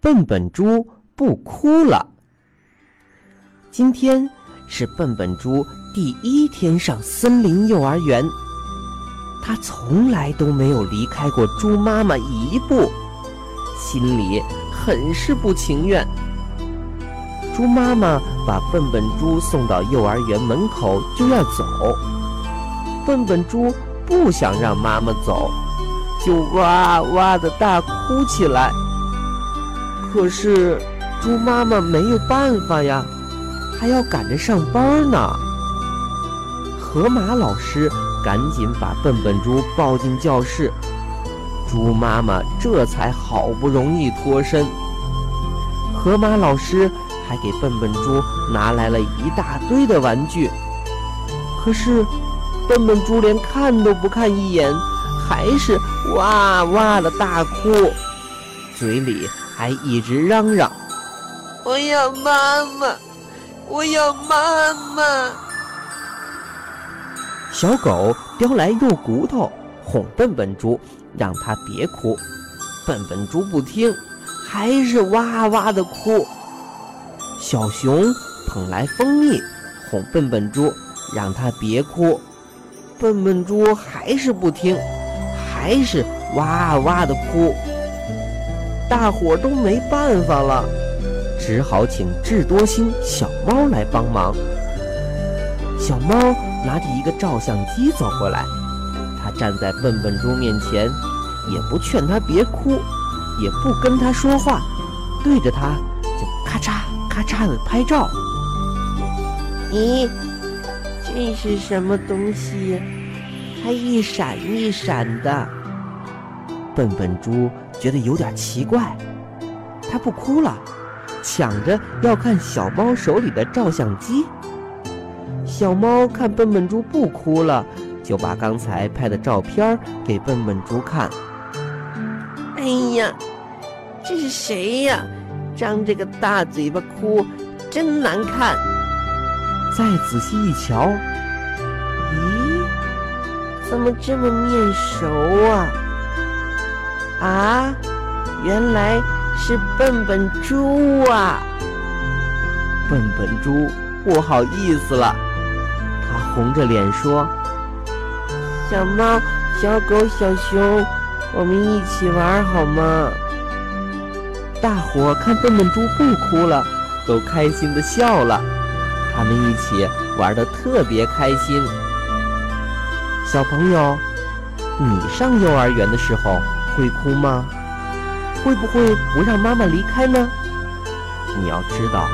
笨笨猪不哭了。今天是笨笨猪第一天上森林幼儿园，他从来都没有离开过猪妈妈一步，心里很是不情愿。猪妈妈把笨笨猪送到幼儿园门口就要走，笨笨猪不想让妈妈走，就哇哇的大哭起来。可是，猪妈妈没有办法呀，还要赶着上班呢。河马老师赶紧把笨笨猪抱进教室，猪妈妈这才好不容易脱身。河马老师还给笨笨猪拿来了一大堆的玩具，可是，笨笨猪连看都不看一眼，还是哇哇的大哭，嘴里。还一直嚷嚷：“我要妈妈，我要妈妈！”小狗叼来肉骨头哄笨笨猪，让它别哭。笨笨猪不听，还是哇哇的哭。小熊捧来蜂蜜哄笨笨猪，让它别哭。笨笨猪还是不听，还是哇哇的哭。大伙都没办法了，只好请智多星小猫来帮忙。小猫拿着一个照相机走过来，它站在笨笨猪面前，也不劝它别哭，也不跟它说话，对着它就咔嚓咔嚓的拍照。咦，这是什么东西？它一闪一闪的。笨笨猪。觉得有点奇怪，他不哭了，抢着要看小猫手里的照相机。小猫看笨笨猪不哭了，就把刚才拍的照片给笨笨猪看。哎呀，这是谁呀？张着个大嘴巴哭，真难看。再仔细一瞧，咦，怎么这么面熟啊？啊，原来是笨笨猪啊！笨笨猪不好意思了，他红着脸说：“小猫、小狗、小熊，我们一起玩好吗？”大伙看笨笨猪不哭了，都开心的笑了。他们一起玩的特别开心。小朋友，你上幼儿园的时候？会哭吗？会不会不让妈妈离开呢？你要知道，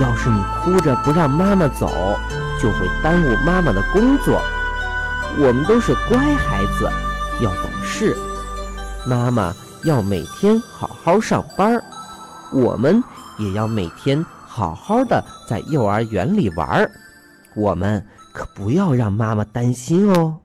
要是你哭着不让妈妈走，就会耽误妈妈的工作。我们都是乖孩子，要懂事。妈妈要每天好好上班，我们也要每天好好的在幼儿园里玩。我们可不要让妈妈担心哦。